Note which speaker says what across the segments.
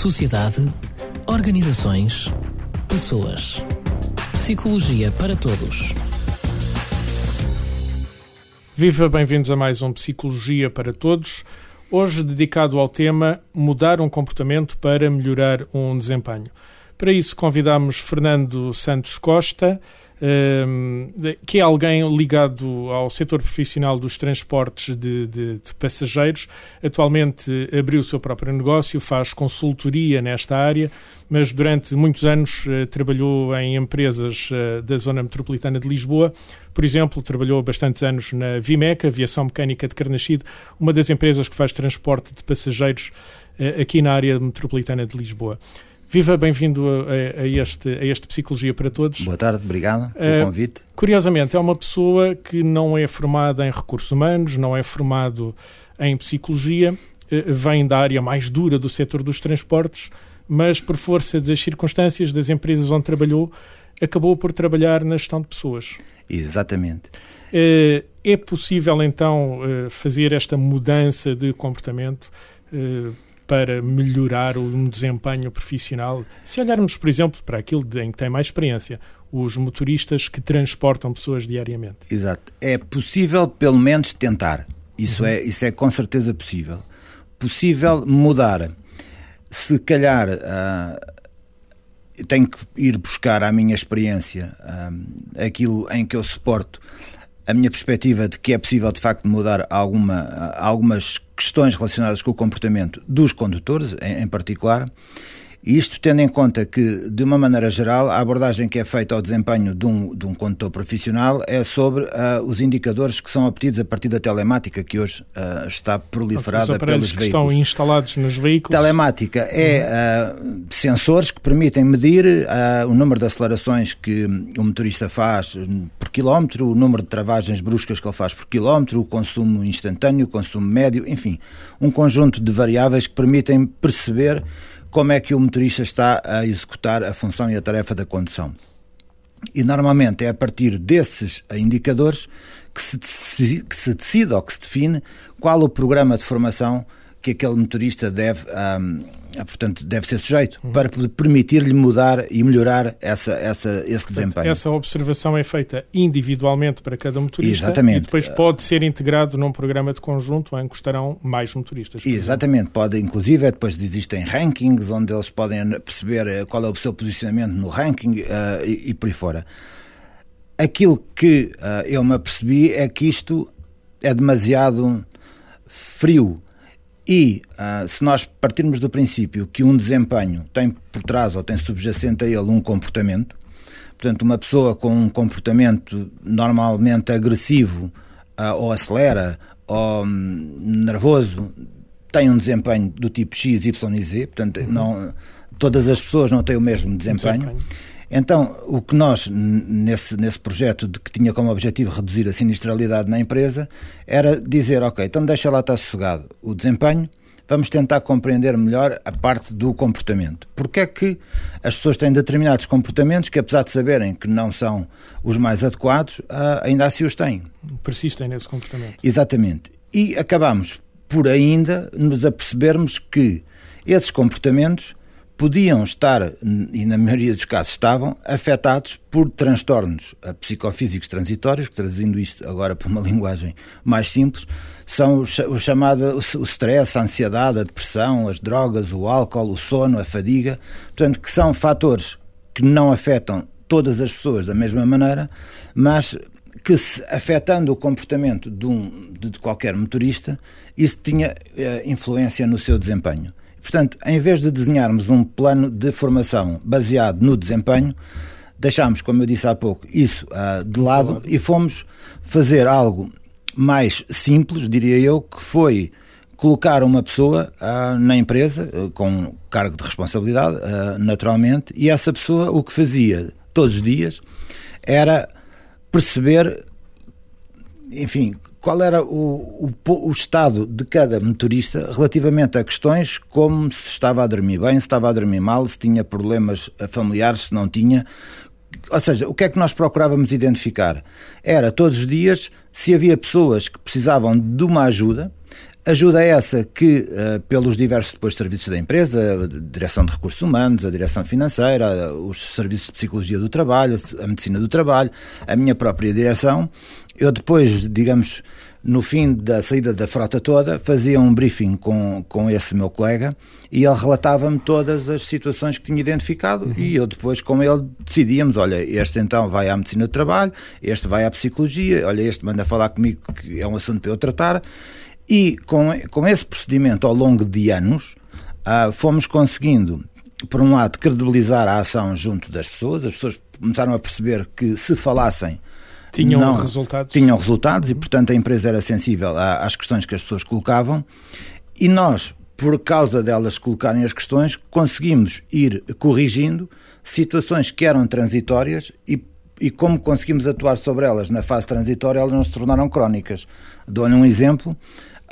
Speaker 1: sociedade, organizações, pessoas. Psicologia para todos.
Speaker 2: Viva, bem-vindos a mais um Psicologia para Todos. Hoje dedicado ao tema Mudar um comportamento para melhorar um desempenho. Para isso convidamos Fernando Santos Costa, que é alguém ligado ao setor profissional dos transportes de, de, de, passageiros. Atualmente abriu o seu próprio negócio, faz consultoria nesta área, mas durante muitos anos uh, trabalhou em empresas uh, da zona metropolitana de Lisboa. Por exemplo, trabalhou bastantes anos na Vimeca, Aviação Mecânica de Carnaxide, uma das empresas que faz transporte de passageiros uh, aqui na área metropolitana de Lisboa. Viva, bem-vindo a, a, este, a este Psicologia para Todos.
Speaker 3: Boa tarde, obrigado pelo uh, convite.
Speaker 2: Curiosamente, é uma pessoa que não é formada em recursos humanos, não é formado em psicologia, uh, vem da área mais dura do setor dos transportes, mas por força das circunstâncias das empresas onde trabalhou, acabou por trabalhar na gestão de pessoas.
Speaker 3: Exatamente.
Speaker 2: Uh, é possível então fazer esta mudança de comportamento? Para melhorar um desempenho profissional? Se olharmos, por exemplo, para aquilo em que tem mais experiência, os motoristas que transportam pessoas diariamente.
Speaker 3: Exato. É possível, pelo menos, tentar. Isso, uhum. é, isso é com certeza possível. Possível mudar. Se calhar uh, tenho que ir buscar à minha experiência uh, aquilo em que eu suporto a minha perspectiva de que é possível de facto mudar alguma, algumas questões relacionadas com o comportamento dos condutores, em, em particular, isto tendo em conta que, de uma maneira geral, a abordagem que é feita ao desempenho de um, de um condutor profissional é sobre uh, os indicadores que são obtidos a partir da telemática, que hoje uh, está proliferada pelos
Speaker 2: que
Speaker 3: veículos.
Speaker 2: estão instalados nos veículos.
Speaker 3: Telemática é uh, sensores que permitem medir o número de acelerações que o motorista faz por quilómetro, o número de travagens bruscas que ele faz por quilómetro, o consumo instantâneo, o consumo médio, enfim, um conjunto de variáveis que permitem perceber como é que o motorista está a executar a função e a tarefa da condução. E normalmente é a partir desses indicadores que se, que se decide ou que se define qual o programa de formação que aquele motorista deve, um, portanto, deve ser sujeito uhum. para permitir-lhe mudar e melhorar essa, essa, esse portanto, desempenho.
Speaker 2: Essa observação é feita individualmente para cada motorista Exatamente. e depois pode ser integrado num programa de conjunto em que estarão mais motoristas.
Speaker 3: Exatamente, pode, inclusive, é depois existem rankings onde eles podem perceber eh, qual é o seu posicionamento no ranking uh, e, e por aí fora. Aquilo que uh, eu me apercebi é que isto é demasiado frio e uh, se nós partirmos do princípio que um desempenho tem por trás ou tem subjacente a ele um comportamento, portanto, uma pessoa com um comportamento normalmente agressivo uh, ou acelera ou um, nervoso tem um desempenho do tipo X, Y e Z, portanto, uhum. não, todas as pessoas não têm o mesmo desempenho. desempenho. Então, o que nós, nesse, nesse projeto de que tinha como objetivo reduzir a sinistralidade na empresa, era dizer, ok, então deixa lá estar sossegado o desempenho, vamos tentar compreender melhor a parte do comportamento. Porque é que as pessoas têm determinados comportamentos que, apesar de saberem que não são os mais adequados, ah, ainda assim os têm.
Speaker 2: Persistem nesse comportamento.
Speaker 3: Exatamente. E acabamos por ainda nos apercebermos que esses comportamentos podiam estar, e na maioria dos casos estavam, afetados por transtornos psicofísicos transitórios, que traduzindo isto agora para uma linguagem mais simples, são o chamado o stress, a ansiedade, a depressão, as drogas, o álcool, o sono, a fadiga, portanto, que são fatores que não afetam todas as pessoas da mesma maneira, mas que se, afetando o comportamento de, um, de qualquer motorista, isso tinha eh, influência no seu desempenho. Portanto, em vez de desenharmos um plano de formação baseado no desempenho, deixámos, como eu disse há pouco, isso uh, de lado e fomos fazer algo mais simples, diria eu, que foi colocar uma pessoa uh, na empresa uh, com cargo de responsabilidade, naturalmente, e essa pessoa o que fazia todos os dias era perceber, enfim, qual era o, o, o, estado de cada motorista relativamente a questões como se estava a dormir bem, se estava a dormir mal, se tinha problemas familiares, se não tinha. Ou seja, o que é que nós procurávamos identificar? Era todos os dias se havia pessoas que precisavam de uma ajuda Ajuda essa que, uh, pelos diversos depois serviços da empresa, a direção de recursos humanos, a direção financeira, os serviços de psicologia do trabalho, a medicina do trabalho, a minha própria direção, eu depois, digamos, no fim da saída da frota toda, fazia um briefing com, com esse meu colega e ele relatava-me todas as situações que tinha identificado uhum. e eu depois com ele decidíamos, olha, este então vai à medicina do trabalho, este vai à psicologia, olha, este manda falar comigo que é um assunto para eu tratar e com, com esse procedimento ao longo de anos, uh, fomos conseguindo, por um lado, credibilizar a ação junto das pessoas, as pessoas começaram a perceber que se falassem
Speaker 2: tinham
Speaker 3: não,
Speaker 2: resultados.
Speaker 3: Tinham resultados e, portanto, a empresa era sensível às questões que as pessoas colocavam. E nós, por causa delas colocarem as questões, conseguimos ir corrigindo situações que eram transitórias e, e como conseguimos atuar sobre elas na fase transitória, elas não se tornaram crónicas. Dou-lhe um exemplo.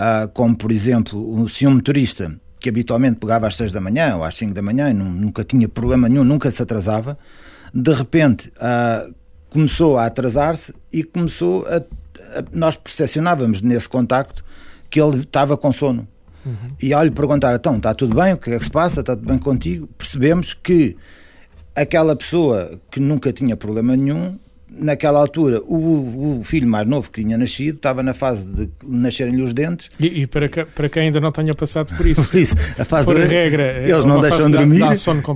Speaker 3: Uh, como por exemplo, se um motorista que habitualmente pegava às 6 da manhã ou às 5 da manhã e nunca tinha problema nenhum, nunca se atrasava, de repente uh, começou a atrasar-se e começou a, a, Nós percepcionávamos nesse contacto que ele estava com sono. Uhum. E ao lhe perguntar, então, está tudo bem? O que é que se passa? Está tudo bem contigo? Percebemos que aquela pessoa que nunca tinha problema nenhum naquela altura, o, o, filho mais novo que tinha nascido estava na fase de nascerem-lhe os dentes.
Speaker 2: E, e, para, que, para quem ainda não tenha passado por isso,
Speaker 3: por isso a fase
Speaker 2: por
Speaker 3: de,
Speaker 2: regra,
Speaker 3: é eles não deixam de dormir.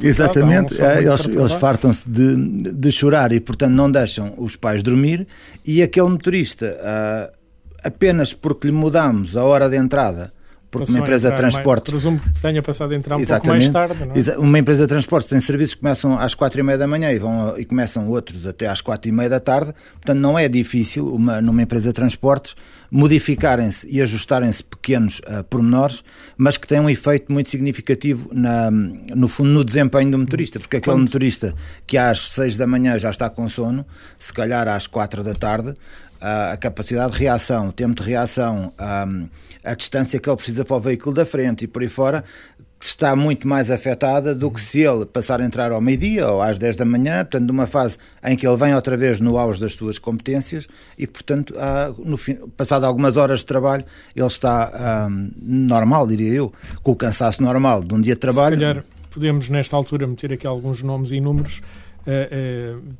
Speaker 3: exatamente, um é, eles, eles fartam-se de, de chorar e, portanto, não deixam os pais dormir. E aquele motorista, uh, apenas porque lhe mudamos a hora de entrada porque uma empresa de transporte.
Speaker 2: presumo que tenha passado a entrar um Exatamente. pouco mais tarde. Não é?
Speaker 3: Uma empresa de transporte tem serviços que começam às quatro e meia da manhã e, vão, e começam outros até às quatro e meia da tarde. Portanto, não é difícil uma, numa empresa de transportes modificarem-se e ajustarem-se pequenos uh, pormenores, mas que têm um efeito muito significativo na, no fundo no desempenho do motorista, porque aquele Quanto? motorista que às seis da manhã já está com sono, se calhar às quatro da tarde, a capacidade de reação, o tempo de reação, a, a distância que ele precisa para o veículo da frente e por aí fora, está muito mais afetada do que se ele passar a entrar ao meio-dia ou às 10 da manhã, portanto, numa fase em que ele vem outra vez no auge das suas competências e, portanto, no fim, passado algumas horas de trabalho, ele está normal, diria eu, com o cansaço normal de um dia de trabalho.
Speaker 2: Se calhar podemos, nesta altura, meter aqui alguns nomes e números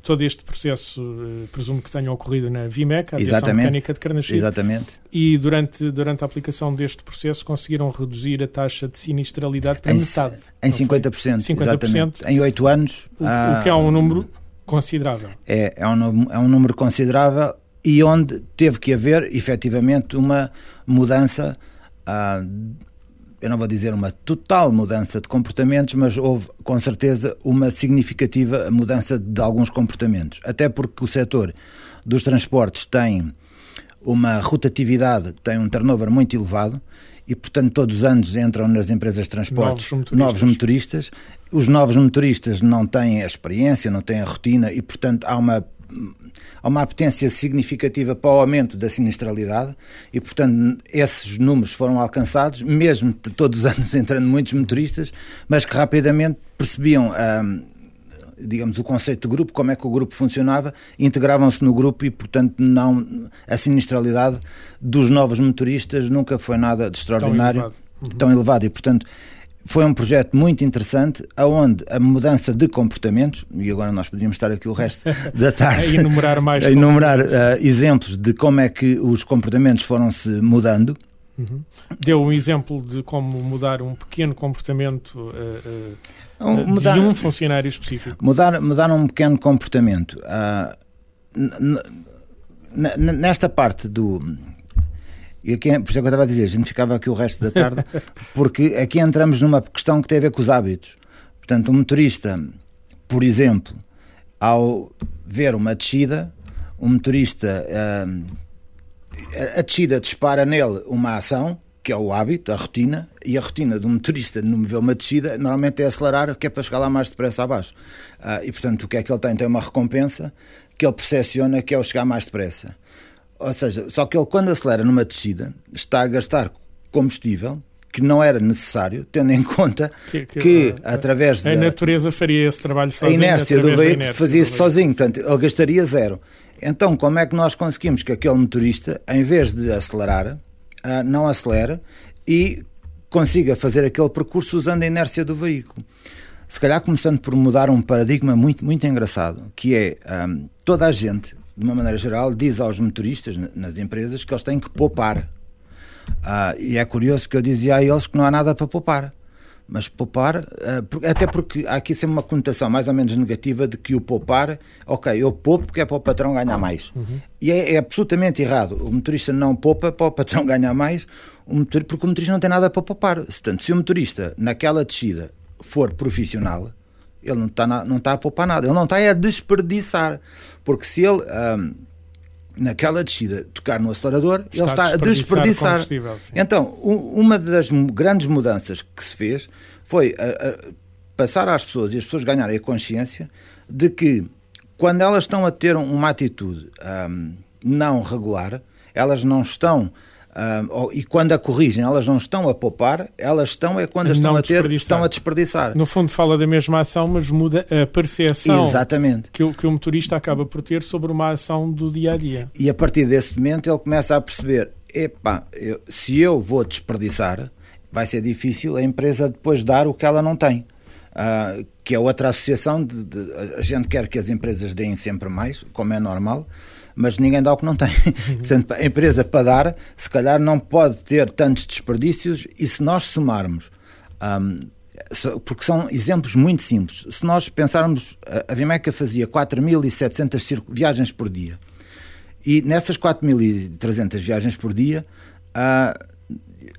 Speaker 2: todo este processo uh, presumo que tenha ocorrido na VIMEC, a Aviação. Mecânica de Carnaxide.
Speaker 3: Exatamente.
Speaker 2: E durante, durante a aplicação deste processo conseguiram reduzir a taxa de sinistralidade para
Speaker 3: em,
Speaker 2: metade.
Speaker 3: Em 50%, 50%. Exatamente. Em 8 anos.
Speaker 2: O, o, que é um número considerável.
Speaker 3: É, é um, é um número considerável e onde teve que haver efetivamente uma mudança ah, eu não vou dizer uma total mudança de comportamentos, mas houve com certeza uma significativa mudança de alguns comportamentos. Até porque o setor dos transportes tem uma rotatividade, tem um turnover muito elevado e, portanto, todos os anos entram nas empresas de transportes novos motoristas. Novos motoristas. Os novos motoristas não têm a experiência, não têm a rotina e, portanto, há uma há uma apetência significativa para o aumento da sinistralidade e, portanto, esses números foram alcançados, mesmo todos os anos entrando muitos motoristas, mas que rapidamente percebiam. Hum, digamos, o conceito de grupo, como é que o grupo funcionava, integravam-se no grupo e, portanto, não a sinistralidade dos novos motoristas nunca foi nada de extraordinário, tão elevado, uhum. tão elevado. e, portanto, foi um projeto muito interessante, aonde a mudança de comportamentos, e agora nós podíamos estar aqui o resto da tarde
Speaker 2: a enumerar, mais
Speaker 3: a enumerar uh, exemplos de como é que os comportamentos foram-se mudando.
Speaker 2: Uhum. Deu um exemplo de como mudar um pequeno comportamento uh, uh, um, mudar, de um funcionário específico.
Speaker 3: Mudar, mudar um pequeno comportamento. nesta parte do e aqui, por isso é que eu estava a dizer, a gente ficava aqui o resto da tarde, porque aqui entramos numa questão que tem a ver com os hábitos. Portanto, um motorista, por exemplo, ao ver uma descida, um motorista, hum, a descida dispara nele uma ação, que é o hábito, a rotina, e a rotina de um motorista no ver uma descida normalmente é acelerar, que é para chegar lá mais depressa abaixo. Uh, e portanto, o que é que ele tem? Tem uma recompensa que ele percepciona que é o chegar mais depressa. Ou seja, só que ele, quando acelera numa descida, está a gastar combustível que não era necessário, tendo em conta que, que, que a, através
Speaker 2: a da... A natureza faria esse trabalho sozinho.
Speaker 3: A inércia do veículo fazia-se sozinho, portanto, ele gastaria zero. Então, como é que nós conseguimos que aquele motorista, em vez de acelerar, uh, não acelere e consiga fazer aquele percurso usando a inércia do veículo. Se calhar começando por mudar um paradigma muito, muito engraçado, que é um, toda a gente, de uma maneira geral, diz aos motoristas nas empresas que eles têm que poupar. Uh, e é curioso que eu dizia a eles que não há nada para poupar. Mas poupar, uh, até porque há aqui sempre uma conotação mais ou menos negativa de que o poupar, ok, eu poupo porque é para o patrão ganhar mais. Uhum. E é, é, absolutamente errado. O motorista não poupa para o patrão ganhar mais, porque o motorista não tem nada para poupar. Portanto, se o motorista naquela descida for profissional, ele não está, não está a poupar nada, ele não está a desperdiçar. Porque se ele. Um, naquela descida tocar no acelerador, está ele está a desperdiçar. Então, uma das grandes mudanças que se fez foi a, a passar às pessoas e as pessoas ganharem a consciência de que quando elas estão a ter uma atitude um, não regular, elas não estão E quando a corrigem, elas não estão a poupar, elas estão é quando estão a ter, estão a desperdiçar.
Speaker 2: No fundo fala da mesma ação, mas muda a percepção Exatamente. Que, o, que o motorista acaba por ter sobre uma ação do dia a dia.
Speaker 3: E a partir desse momento ele começa a perceber: epá, eu, se eu vou desperdiçar, vai ser difícil a empresa depois dar o que ela não tem. Uh, que é outra associação de, de, a gente quer que as empresas deem sempre mais, como é normal, mas ninguém dá o que não tem. Portanto, a empresa para dar, se calhar não pode ter tantos desperdícios e se nós somarmos. Um, porque são exemplos muito simples. Se nós pensarmos, a Vimeca fazia 4.700 viagens por dia. E nessas 4.300 viagens por dia, uh,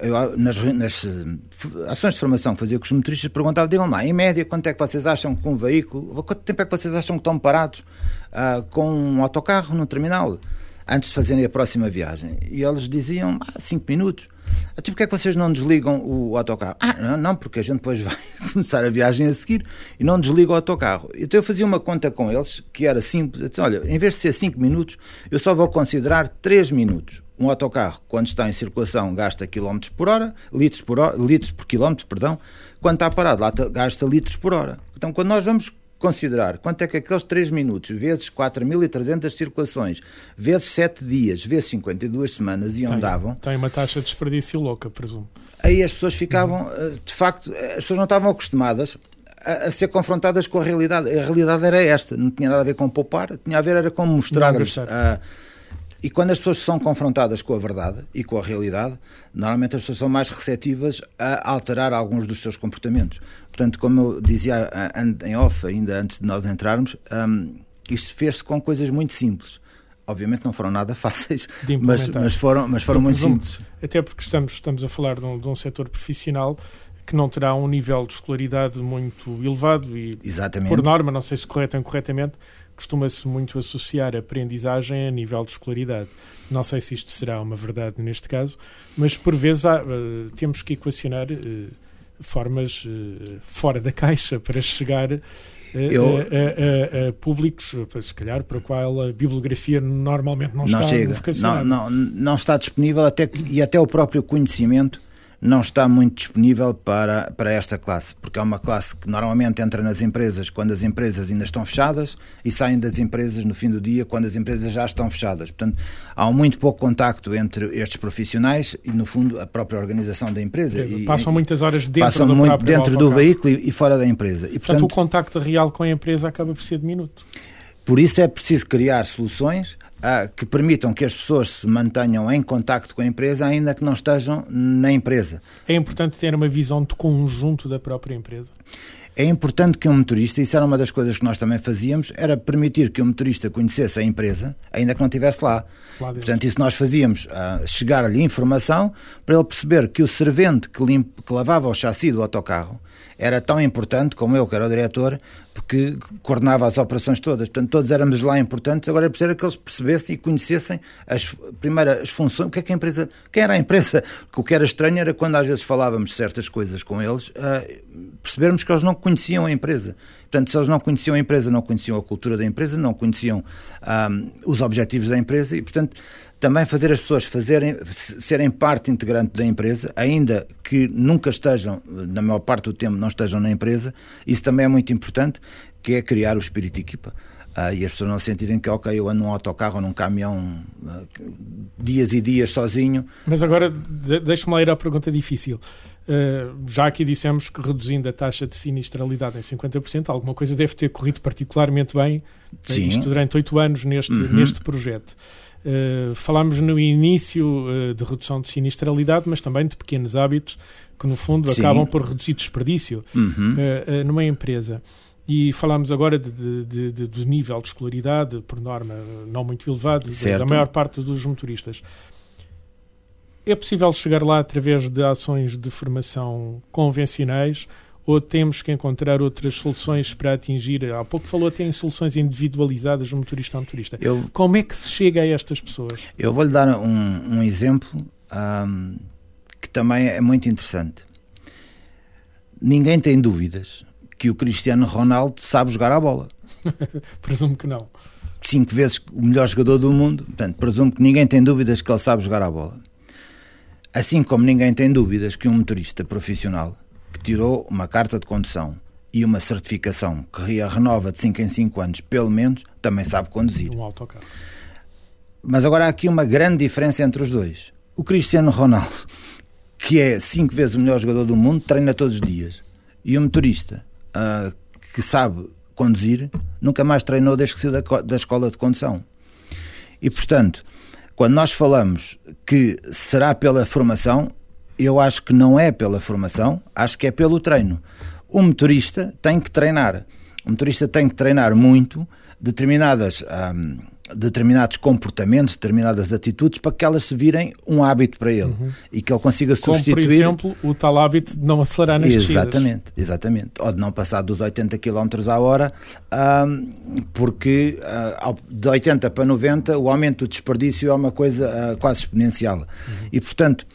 Speaker 3: eu, nas, nas, eh, ações de formação que fazia com os motoristas, perguntava: digam lá, em média, quanto é que vocês acham que um veículo, quanto tempo é que vocês acham que estão parados uh, com um autocarro no terminal antes de fazerem a próxima viagem? E eles diziam: 5 ah, minutos. Tipo, porque é que vocês não desligam o autocarro? Ah, não, não, porque a gente depois vai começar a viagem a seguir e não desliga o autocarro. Então eu fazia uma conta com eles que era simples. Disse, olha, em vez de ser 5 minutos, eu só vou considerar 3 minutos um autocarro, quando está em circulação, gasta quilómetros por hora, litros por, hora, litros por quilómetro, perdão, quando está parado, lá gasta litros por hora. Então, quando nós vamos considerar quanto é que aqueles 3 minutos, vezes 4.300 circulações, vezes 7 dias, vezes 52 semanas e davam...
Speaker 2: Tem uma taxa de desperdício louca, presumo.
Speaker 3: Aí as pessoas ficavam, uhum. de facto, as pessoas não estavam acostumadas a, a, ser confrontadas com a realidade. A realidade era esta, não tinha nada a ver com poupar, tinha a ver era com mostrar-lhes e quando as pessoas são confrontadas com a verdade e com a realidade, normalmente as pessoas são mais receptivas a alterar alguns dos seus comportamentos. Portanto, como eu dizia em off, ainda antes de nós entrarmos, um, isto fez-se com coisas muito simples. Obviamente não foram nada fáceis, mas, mas, foram, mas foram muito simples.
Speaker 2: Até porque estamos, estamos a falar de um, de um setor profissional que não terá um nível de escolaridade muito elevado e, Exatamente. por norma, não sei se correto ou incorretamente, costuma-se muito associar a aprendizagem a nível de escolaridade. Não sei se isto será uma verdade neste caso, mas por vezes há, uh, temos que equacionar uh, formas uh, fora da caixa para chegar eu, a, a, a, públicos, se calhar, para o qual a bibliografia normalmente não, não está chega,
Speaker 3: não, não, não está disponível até, e até o próprio conhecimento não está muito disponível para, para esta classe, porque é uma classe que normalmente entra nas empresas quando as empresas ainda estão fechadas e saem das empresas no fim do dia quando as empresas já estão fechadas. Portanto, há muito pouco contacto entre estes profissionais e, no fundo, a própria organização da empresa.
Speaker 2: E, passam muitas horas dentro
Speaker 3: passam
Speaker 2: do
Speaker 3: muito dentro do veículo e, e, fora da empresa.
Speaker 2: E, portanto, portanto, o contacto real com a empresa acaba por ser diminuto.
Speaker 3: Por isso é preciso criar soluções ah, que permitam que as pessoas se mantenham em contacto com a empresa, ainda que não estejam na empresa.
Speaker 2: É importante ter uma visão de conjunto da própria empresa?
Speaker 3: É importante que um motorista, isso era uma das coisas que nós também fazíamos, era permitir que o motorista conhecesse a empresa, ainda que não estivesse lá. lá Portanto, isso nós fazíamos, uh, chegar-lhe informação para ele perceber que o servente que, limpa, que lavava o chassi do autocarro era tão importante como eu, que era o diretor, porque coordenava as operações todas. Portanto, todos éramos lá importantes. Agora é preciso que eles percebessem e conhecessem as, primeiro as funções, o que é que a empresa, quem era a empresa. O que era estranho era quando às vezes falávamos certas coisas com eles, uh, percebermos que eles não conheciam a empresa. Portanto, se eles não conheciam a empresa, não conheciam a cultura da empresa, não conheciam um, ah, os objetivos da empresa e, portanto, também fazer as pessoas fazerem, serem parte integrante da empresa, ainda que nunca estejam, na maior parte do tempo, não estejam na empresa, isso também é muito importante, que é criar o espírito de equipa. Uh, e as pessoas não sentirem que, ok, eu ando num autocarro ou num caminhão uh, dias e dias sozinho.
Speaker 2: Mas agora, de deixe-me lá ir à pergunta difícil. Uh, já aqui dissemos que reduzindo a taxa de sinistralidade em 50%, alguma coisa deve ter corrido particularmente bem
Speaker 3: Sim.
Speaker 2: isto durante oito anos neste,
Speaker 3: Uhum.
Speaker 2: neste projeto. Uh, falámos no início uh, de redução de sinistralidade, mas também de pequenos hábitos que, no fundo,
Speaker 3: Sim.
Speaker 2: acabam por reduzir desperdício
Speaker 3: Uhum.
Speaker 2: uh, numa empresa. E falámos agora de, de, de, do nível de escolaridade, por norma, não muito elevado, da- maior parte dos motoristas. É possível chegar lá através de ações de formação convencionais ou temos que encontrar outras soluções para atingir? Há pouco falou até em soluções individualizadas motorista a motorista.
Speaker 3: Eu,
Speaker 2: Como é que se chega a estas pessoas?
Speaker 3: eu vou-lhe dar um, um exemplo ahm, que também é muito interessante. Ninguém tem dúvidas que o Cristiano Ronaldo sabe jogar a bola.
Speaker 2: Presumo que não.
Speaker 3: Cinco vezes o melhor jogador do mundo. Portanto, presumo que ninguém tem dúvidas que ele sabe jogar a bola. Assim como ninguém tem dúvidas que um motorista profissional que tirou uma carta de condução e uma certificação que a renova de 5 em 5 anos, pelo menos, também sabe conduzir.
Speaker 2: Um autocarro.
Speaker 3: Mas agora há aqui uma grande diferença entre os dois. O Cristiano Ronaldo, que é cinco vezes o melhor jogador do mundo, treina todos os dias. E o motorista, ah, que sabe conduzir, nunca mais treinou desde que saiu da, da escola de condução. E, portanto, quando nós falamos que será pela formação, eu acho que não é pela formação, acho que é pelo treino. O motorista tem que treinar. O motorista tem que treinar muito determinadas, hum, determinados comportamentos, determinadas atitudes para que elas se virem um hábito para ele e que ele consiga
Speaker 2: Como, por exemplo, o tal hábito de não acelerar nas descidas.
Speaker 3: Exatamente, exatamente. Ou de não passar dos 80 km a hora, ahm, porque ao- de 80 para 90 o aumento do desperdício é uma coisa ah, quase exponencial. E, portanto,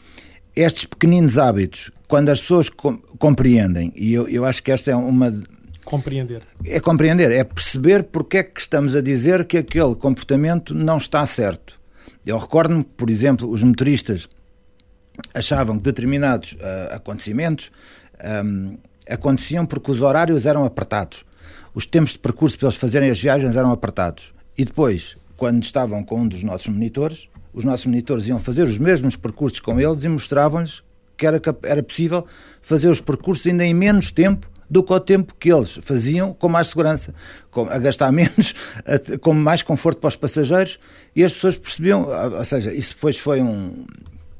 Speaker 3: estes pequeninos hábitos, quando as pessoas com- compreendem, e eu, eu acho que esta é uma
Speaker 2: Compreender.
Speaker 3: é compreender, é perceber porque é que estamos a dizer que aquele comportamento não está certo. Eu recordo-me, por exemplo, os motoristas achavam que determinados ah, acontecimentos ahm, aconteciam porque os horários eram apertados. Os tempos de percurso para eles fazerem as viagens eram apertados. E depois, quando estavam com um dos nossos monitores, os nossos monitores iam fazer os mesmos percursos com eles e mostravam-lhes que era, era possível fazer os percursos ainda em menos tempo do que o tempo que eles faziam com mais segurança, com, a gastar menos, a- com mais conforto para os passageiros e as pessoas percebiam, ou seja, isso depois foi um,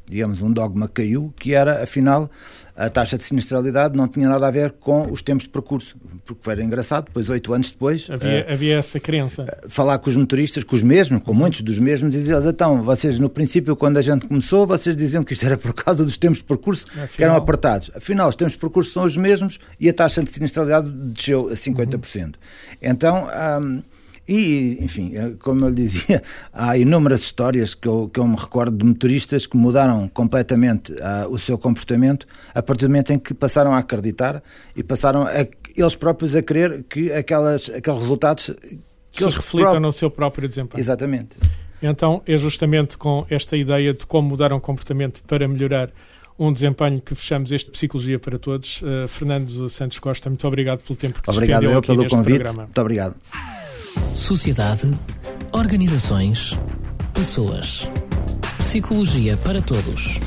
Speaker 3: digamos, um dogma que caiu, que era, afinal, a taxa de sinistralidade não tinha nada a ver com os tempos de percurso, porque era engraçado, depois, oito anos depois,
Speaker 2: Havia,
Speaker 3: eh,
Speaker 2: havia essa crença.
Speaker 3: falar com os motoristas, com os mesmos, com muitos dos mesmos, e dizer-lhes, então, vocês no princípio, quando a gente começou, vocês diziam que isto era por causa dos tempos de percurso que eram
Speaker 2: Afinal.
Speaker 3: apertados. Afinal, os tempos de percurso são os mesmos e a taxa de sinistralidade desceu a 50%. Então, hum, e, enfim, eh, como eu lhe dizia, há inúmeras histórias que eu, que eu me recordo de motoristas que mudaram completamente ah, o seu comportamento a partir do momento em que passaram a acreditar e passaram a, eles próprios a crer que aquelas, aqueles resultados que eles
Speaker 2: reflitam
Speaker 3: pró-
Speaker 2: no seu próprio desempenho.
Speaker 3: Exatamente.
Speaker 2: Então é justamente com esta ideia de como mudar um comportamento para melhorar um desempenho que fechamos este Psicologia para Todos. Uh, Fernando Santos Costa, muito obrigado pelo tempo que
Speaker 3: Obrigado
Speaker 2: despendeu
Speaker 3: eu
Speaker 2: aqui
Speaker 3: pelo
Speaker 2: neste
Speaker 3: convite.
Speaker 2: programa.
Speaker 3: Muito obrigado.
Speaker 1: Sociedade, organizações, pessoas. Psicologia para todos.